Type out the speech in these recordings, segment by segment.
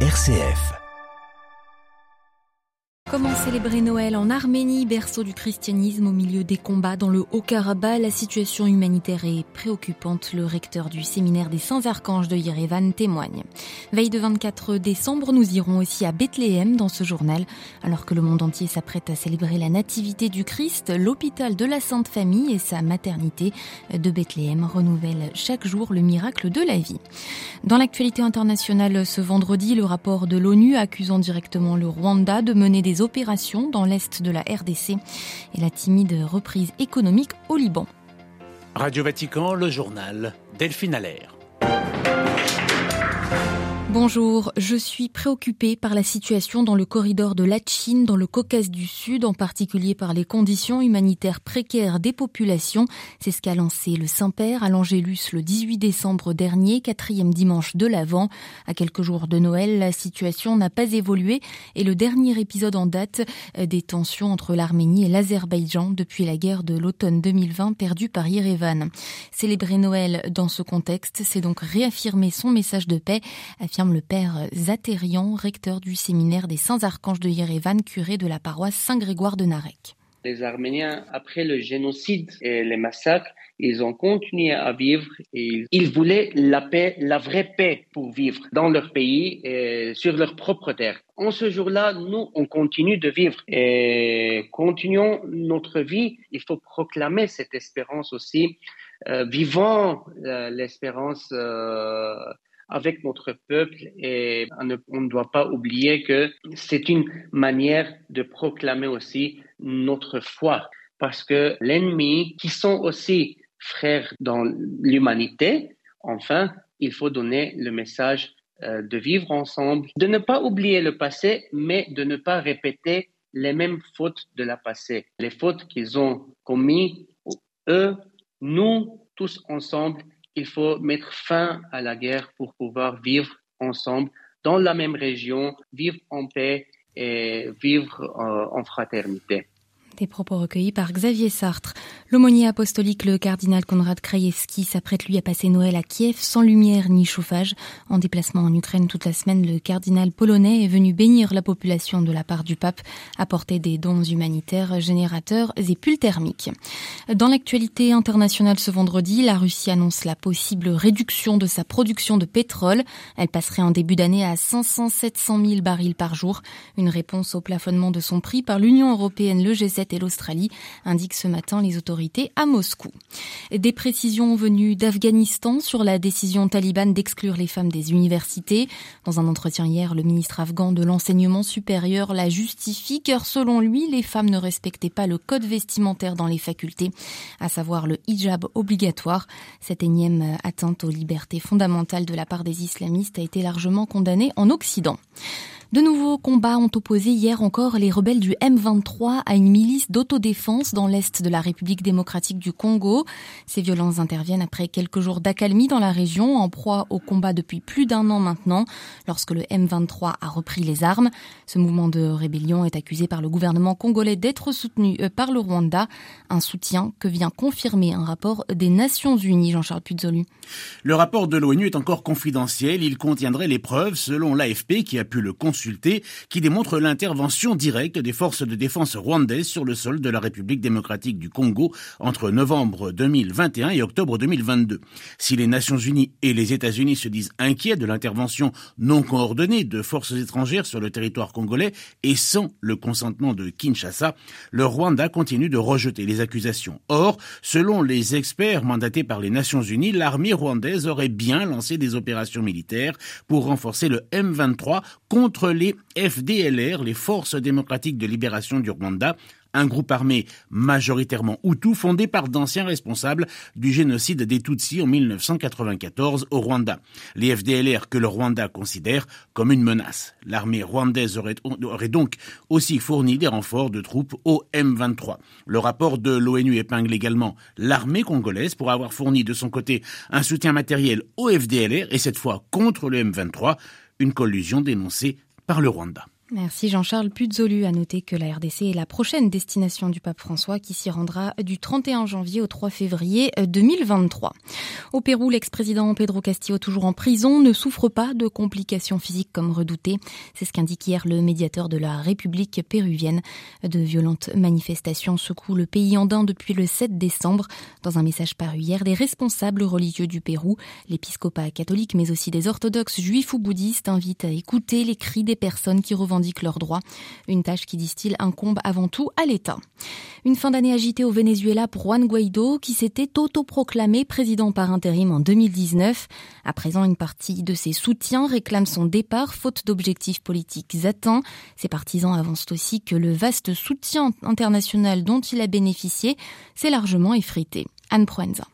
RCF. Comment célébrer Noël en Arménie, berceau du christianisme au milieu des combats dans le Haut-Karabakh? La situation humanitaire est préoccupante. Le recteur du séminaire des Saints Archanges de Yerevan témoigne. Veille de 24 décembre, nous irons aussi à Bethléem dans ce journal. Alors que le monde entier s'apprête à célébrer la nativité du Christ, l'hôpital de la Sainte Famille et sa maternité de Bethléem renouvellent chaque jour le miracle de la vie. Dans l'actualité internationale ce vendredi, le rapport de l'ONU accusant directement le Rwanda de mener des opérations dans l'est de la RDC et la timide reprise économique au Liban. Radio Vatican, le journal Delphine Allaire. Bonjour, je suis préoccupée par la situation dans le corridor de Lachin, dans le Caucase du Sud, en particulier par les conditions humanitaires précaires des populations. C'est ce qu'a lancé le Saint-Père à l'Angélus le 18 décembre dernier, quatrième dimanche de l'Avent. À quelques jours de Noël, la situation n'a pas évolué et le dernier épisode en date des tensions entre l'Arménie et l'Azerbaïdjan depuis la guerre de l'automne 2020 perdue par Yerevan. Célébrer Noël dans ce contexte, c'est donc réaffirmer son message de paix, le père Zatérian, recteur du séminaire des Saints Archanges de Yerevan, curé de la paroisse Saint-Grégoire de Narek. Les Arméniens, après le génocide et les massacres, ils ont continué à vivre et ils voulaient la paix, la vraie paix pour vivre dans leur pays et sur leur propre terre. En ce jour-là, nous, on continue de vivre et continuons notre vie. Il faut proclamer cette espérance aussi. Euh, vivons euh, l'espérance euh, avec notre peuple et on ne doit pas oublier que c'est une manière de proclamer aussi notre foi. Parce que l'ennemi qui sont aussi frères dans l'humanité, enfin, il faut donner le message de vivre ensemble, de ne pas oublier le passé, mais de ne pas répéter les mêmes fautes de la passé, les fautes qu'ils ont commis, eux, nous, tous ensemble, il faut mettre fin à la guerre pour pouvoir vivre ensemble dans la même région, vivre en paix et vivre en fraternité. Des propos recueillis par Xavier Sartre. L'aumônier apostolique, le cardinal Konrad Krajewski, s'apprête lui à passer Noël à Kiev sans lumière ni chauffage. En déplacement en Ukraine toute la semaine, le cardinal polonais est venu bénir la population de la part du pape, apporter des dons humanitaires, générateurs et pulls thermiques. Dans l'actualité internationale ce vendredi, la Russie annonce la possible réduction de sa production de pétrole. Elle passerait en début d'année à 500-700 000 barils par jour. Une réponse au plafonnement de son prix par l'Union européenne, le G7 et l'Australie, indiquent ce matin les autorités à Moscou. Des précisions venues d'Afghanistan sur la décision talibane d'exclure les femmes des universités. Dans un entretien hier, le ministre afghan de l'enseignement supérieur la justifie car selon lui, les femmes ne respectaient pas le code vestimentaire dans les facultés, à savoir le hijab obligatoire. Cette énième atteinte aux libertés fondamentales de la part des islamistes a été largement condamnée en Occident. De nouveaux combats ont opposé hier encore les rebelles du M23 à une milice d'autodéfense dans l'est de la République démocratique du Congo. Ces violences interviennent après quelques jours d'accalmie dans la région, en proie au combat depuis plus d'un an maintenant, lorsque le M23 a repris les armes. Ce mouvement de rébellion est accusé par le gouvernement congolais d'être soutenu euh, par le Rwanda, un soutien que vient confirmer un rapport des Nations Unies, Jean-Charles Puzolu. Le rapport de l'ONU est encore confidentiel, il contiendrait les preuves, selon l'AFP qui a pu le qui démontre l'intervention directe des forces de défense rwandaises sur le sol de la République démocratique du Congo entre novembre 2021 et octobre 2022. Si les Nations Unies et les États-Unis se disent inquiets de l'intervention non coordonnée de forces étrangères sur le territoire congolais et sans le consentement de Kinshasa, le Rwanda continue de rejeter les accusations. Or, selon les experts mandatés par les Nations Unies, l'armée rwandaise aurait bien lancé des opérations militaires pour renforcer le M23 contre les FDLR, les Forces démocratiques de libération du Rwanda, un groupe armé majoritairement Hutu fondé par d'anciens responsables du génocide des Tutsis en 1994 au Rwanda. Les FDLR que le Rwanda considère comme une menace. L'armée rwandaise aurait, aurait, donc aussi fourni des renforts de troupes au M23. Le rapport de l'ONU épingle également l'armée congolaise pour avoir fourni de son côté un soutien matériel au FDLR et cette fois contre le M23, une collusion dénoncée par le Rwanda. Merci Jean-Charles Puzolu. À noter que la RDC est la prochaine destination du pape François qui s'y rendra du 31 janvier au 3 février 2023. Au Pérou, l'ex-président Pedro Castillo, toujours en prison, ne souffre pas de complications physiques comme redouté. C'est ce qu'indique hier le médiateur de la République péruvienne. De violentes manifestations secouent le pays andin depuis le 7 décembre. Dans un message paru hier, des responsables religieux du Pérou, l'épiscopat catholique mais aussi des orthodoxes juifs ou bouddhistes invitent à écouter les cris des personnes qui revendiquent leurs droits. Une tâche qui, disent-ils, incombe avant tout à l'État. Une fin d'année agitée au Venezuela pour Juan Guaido, qui s'était autoproclamé président par intérim en 2019. À présent, une partie de ses soutiens réclame son départ, faute d'objectifs politiques atteints. Ses partisans avancent aussi que le vaste soutien international dont il a bénéficié s'est largement effrité. Anne Proenza.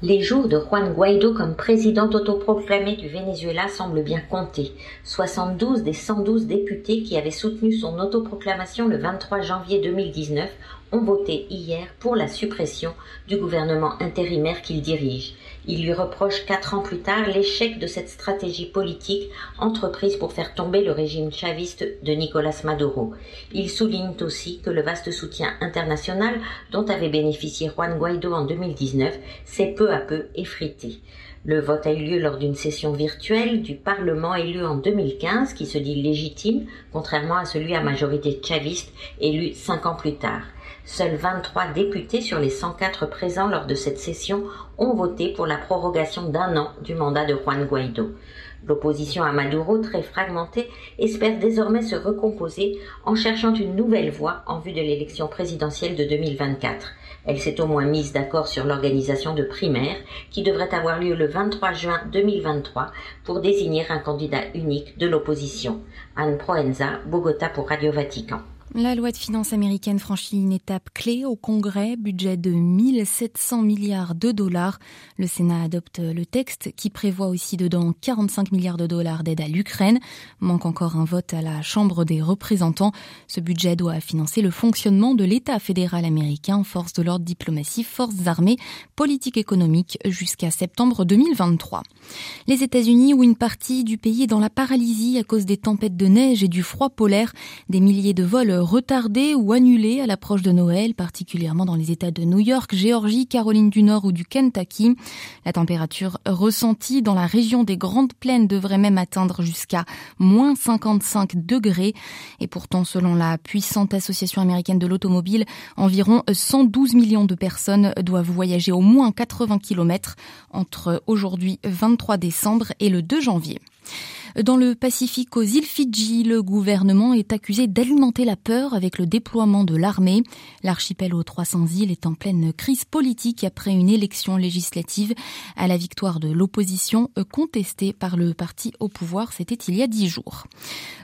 Les jours de Juan Guaido comme président autoproclamé du Venezuela semblent bien comptés. 72 des 112 députés qui avaient soutenu son autoproclamation le 23 janvier 2019 ont voté hier pour la suppression du gouvernement intérimaire qu'il dirige. Il lui reproche quatre ans plus tard l'échec de cette stratégie politique entreprise pour faire tomber le régime chaviste de Nicolas Maduro. Il souligne aussi que le vaste soutien international dont avait bénéficié Juan Guaido en 2019 s'est peu à peu effrité. Le vote a eu lieu lors d'une session virtuelle du Parlement élu en 2015 qui se dit légitime, contrairement à celui à majorité chaviste élu cinq ans plus tard. Seuls 23 députés sur les 104 présents lors de cette session ont voté pour la prorogation d'un an du mandat de Juan Guaido. L'opposition à Maduro, très fragmentée, espère désormais se recomposer en cherchant une nouvelle voie en vue de l'élection présidentielle de 2024. Elle s'est au moins mise d'accord sur l'organisation de primaires qui devraient avoir lieu le 23 juin 2023 pour désigner un candidat unique de l'opposition. Anne Proenza, Bogota pour Radio Vatican. La loi de finances américaine franchit une étape clé au Congrès, budget de 1700 milliards de dollars. Le Sénat adopte le texte qui prévoit aussi dedans 45 milliards de dollars d'aide à l'Ukraine. Manque encore un vote à la Chambre des représentants. Ce budget doit financer le fonctionnement de l'État fédéral américain, force de l'ordre diplomatie, forces armées, politique économique jusqu'à septembre 2023. Les États-Unis où une partie du pays est dans la paralysie à cause des tempêtes de neige et du froid polaire, des milliers de vols retardés ou annulés à l'approche de Noël, particulièrement dans les États de New York, Géorgie, Caroline du Nord ou du Kentucky. La température ressentie dans la région des Grandes Plaines devrait même atteindre jusqu'à moins 55 degrés. Et pourtant, selon la puissante association américaine de l'automobile, environ 112 millions de personnes doivent voyager au moins 80 km entre aujourd'hui 23 décembre et le 2 janvier. Dans le Pacifique, aux îles Fidji, le gouvernement est accusé d'alimenter la peur avec le déploiement de l'armée. L'archipel aux 300 îles est en pleine crise politique après une élection législative à la victoire de l'opposition contestée par le parti au pouvoir. C'était il y a dix jours.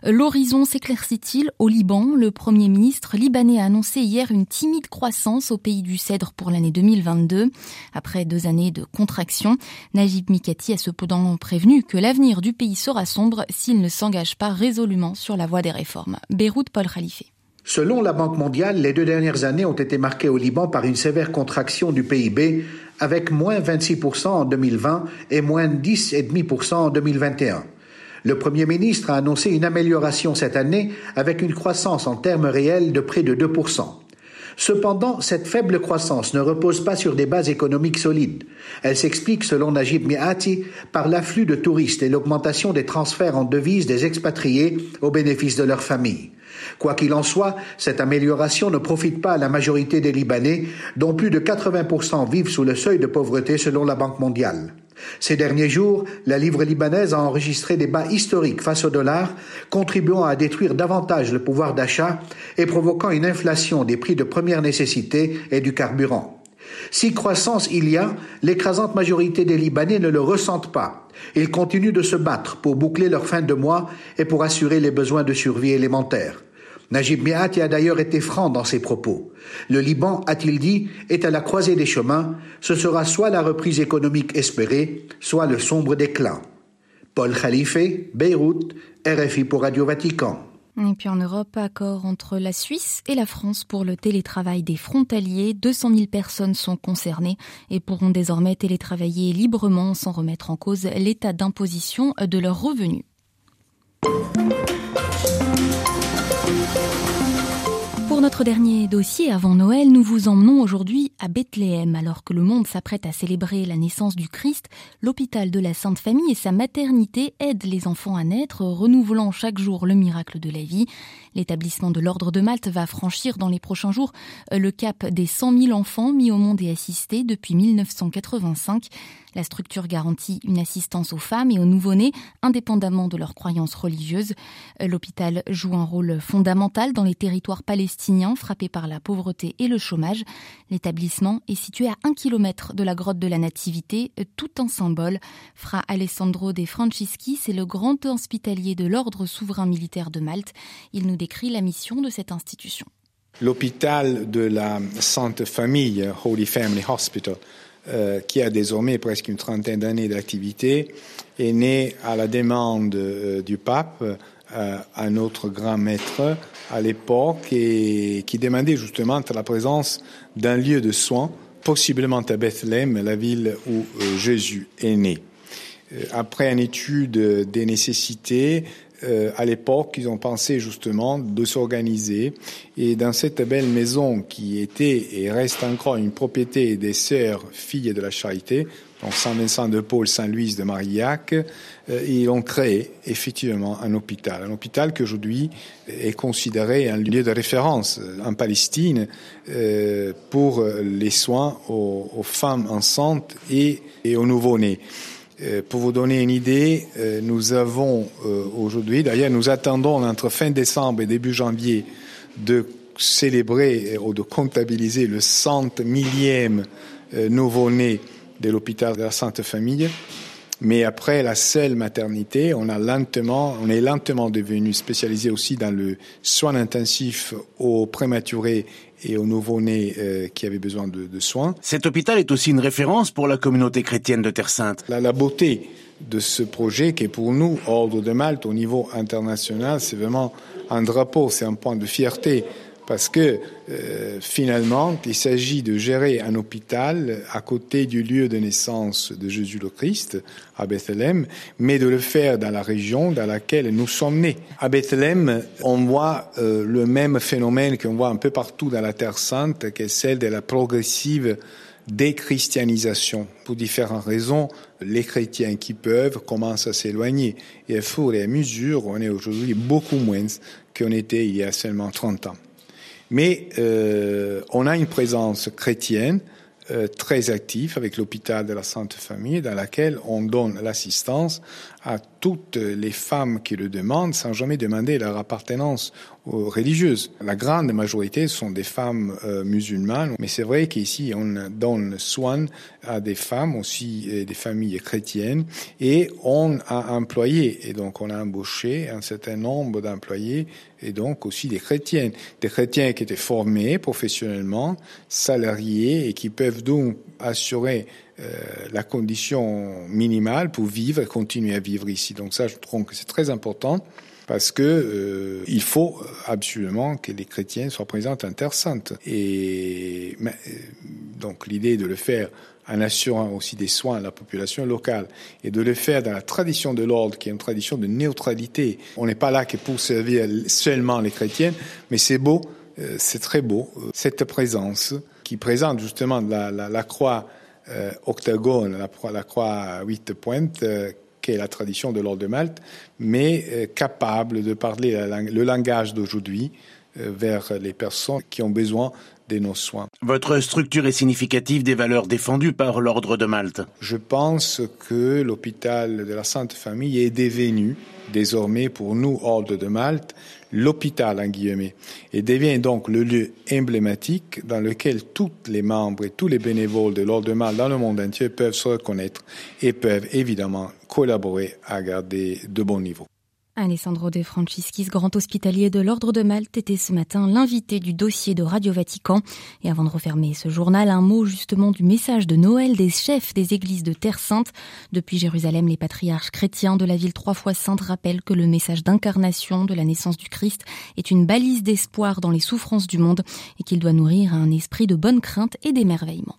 L'horizon s'éclaircit-il au Liban? Le Premier ministre libanais a annoncé hier une timide croissance au pays du Cèdre pour l'année 2022. Après deux années de contraction, Najib Mikati a cependant prévenu que l'avenir du pays sera s'il ne s'engage pas résolument sur la voie des réformes. Beyrouth, Paul Khalife. Selon la Banque mondiale, les deux dernières années ont été marquées au Liban par une sévère contraction du PIB, avec moins 26% en 2020 et moins 10,5% en 2021. Le Premier ministre a annoncé une amélioration cette année avec une croissance en termes réels de près de 2%. Cependant, cette faible croissance ne repose pas sur des bases économiques solides. Elle s'explique, selon Najib Miati, par l'afflux de touristes et l'augmentation des transferts en devises des expatriés au bénéfice de leurs familles. Quoi qu'il en soit, cette amélioration ne profite pas à la majorité des Libanais, dont plus de 80% vivent sous le seuil de pauvreté selon la Banque mondiale. Ces derniers jours, la livre libanaise a enregistré des bas historiques face au dollar, contribuant à détruire davantage le pouvoir d'achat et provoquant une inflation des prix de première nécessité et du carburant. Si croissance il y a, l'écrasante majorité des Libanais ne le ressentent pas. Ils continuent de se battre pour boucler leur fin de mois et pour assurer les besoins de survie élémentaires. Najib Miati a d'ailleurs été franc dans ses propos. Le Liban, a-t-il dit, est à la croisée des chemins. Ce sera soit la reprise économique espérée, soit le sombre déclin. Paul Khalife, Beyrouth, RFI pour Radio Vatican. Et puis en Europe, accord entre la Suisse et la France pour le télétravail des frontaliers. 200 000 personnes sont concernées et pourront désormais télétravailler librement sans remettre en cause l'état d'imposition de leurs revenus. Pour notre dernier dossier avant Noël, nous vous emmenons aujourd'hui à Bethléem. Alors que le monde s'apprête à célébrer la naissance du Christ, l'hôpital de la Sainte Famille et sa maternité aident les enfants à naître, renouvelant chaque jour le miracle de la vie. L'établissement de l'Ordre de Malte va franchir dans les prochains jours le cap des 100 000 enfants mis au monde et assistés depuis 1985. La structure garantit une assistance aux femmes et aux nouveau-nés, indépendamment de leurs croyances religieuses. L'hôpital joue un rôle fondamental dans les territoires palestiniens frappés par la pauvreté et le chômage. L'établissement est situé à un kilomètre de la grotte de la Nativité, tout un symbole. Fra Alessandro De Francischi, c'est le grand hospitalier de l'ordre souverain militaire de Malte. Il nous décrit la mission de cette institution. L'hôpital de la Sainte Famille, Holy Family Hospital, euh, qui a désormais presque une trentaine d'années d'activité, est né à la demande euh, du pape, euh, un autre grand maître à l'époque, et qui demandait justement la présence d'un lieu de soins, possiblement à Bethléem, la ville où Jésus est né. Après une étude des nécessités, euh, à l'époque, ils ont pensé justement de s'organiser. Et dans cette belle maison qui était et reste encore une propriété des sœurs filles de la charité, donc Saint-Vincent de Paul, Saint-Louis de Marillac, euh, ils ont créé effectivement un hôpital. Un hôpital qui aujourd'hui est considéré un lieu de référence en Palestine euh, pour les soins aux, aux femmes enceintes et, et aux nouveau-nés. Euh, pour vous donner une idée, euh, nous avons euh, aujourd'hui, d'ailleurs nous attendons entre fin décembre et début janvier de célébrer ou de comptabiliser le cent millième nouveau-né de l'hôpital de la Sainte Famille. Mais après la seule maternité, on on est lentement devenu spécialisé aussi dans le soin intensif aux prématurés et aux nouveau-nés euh, qui avaient besoin de, de, soins. Cet hôpital est aussi une référence pour la communauté chrétienne de Terre Sainte. La, la beauté de ce projet qui est pour nous, Ordre de Malte, au niveau international, c'est vraiment un drapeau, c'est un point de fierté parce que euh, finalement, il s'agit de gérer un hôpital à côté du lieu de naissance de Jésus le Christ, à Bethléem, mais de le faire dans la région dans laquelle nous sommes nés. À Bethléem, on voit euh, le même phénomène qu'on voit un peu partout dans la Terre sainte, qui est celle de la progressive déchristianisation. Pour différentes raisons, les chrétiens qui peuvent commencent à s'éloigner. Et à fur et à mesure, on est aujourd'hui beaucoup moins qu'on était il y a seulement 30 ans. Mais euh, on a une présence chrétienne euh, très active avec l'hôpital de la Sainte Famille dans laquelle on donne l'assistance à toutes les femmes qui le demandent sans jamais demander leur appartenance religieuses. La grande majorité sont des femmes euh, musulmanes, mais c'est vrai qu'ici on donne soin à des femmes aussi, des familles chrétiennes, et on a employé, et donc on a embauché un certain nombre d'employés, et donc aussi des chrétiennes, des chrétiens qui étaient formés professionnellement, salariés, et qui peuvent donc assurer la condition minimale pour vivre et continuer à vivre ici. Donc ça, je trouve que c'est très important parce que euh, il faut absolument que les chrétiens soient présents en Terre Sainte. Et euh, donc l'idée de le faire en assurant aussi des soins à la population locale et de le faire dans la tradition de l'ordre, qui est une tradition de neutralité. On n'est pas là que pour servir seulement les chrétiens, mais c'est beau, euh, c'est très beau, cette présence qui présente justement la, croix euh, octogone, la, la, croix à huit pointes, euh, qui est la tradition de l'ordre de Malte, mais euh, capable de parler le langage d'aujourd'hui euh, vers les personnes qui ont besoin de nos soins. Votre structure est significative des valeurs défendues par l'ordre de Malte. Je pense que l'hôpital de la Sainte Famille est devenu désormais pour nous, Ordre de Malte, l'hôpital en guillemets, et devient donc le lieu emblématique dans lequel tous les membres et tous les bénévoles de l'Ordre de Malte dans le monde entier peuvent se reconnaître et peuvent évidemment collaborer à garder de bons niveaux. Alessandro De Franciscis, grand hospitalier de l'Ordre de Malte, était ce matin l'invité du dossier de Radio Vatican. Et avant de refermer ce journal, un mot justement du message de Noël des chefs des églises de Terre Sainte. Depuis Jérusalem, les patriarches chrétiens de la ville trois fois sainte rappellent que le message d'incarnation de la naissance du Christ est une balise d'espoir dans les souffrances du monde et qu'il doit nourrir un esprit de bonne crainte et d'émerveillement.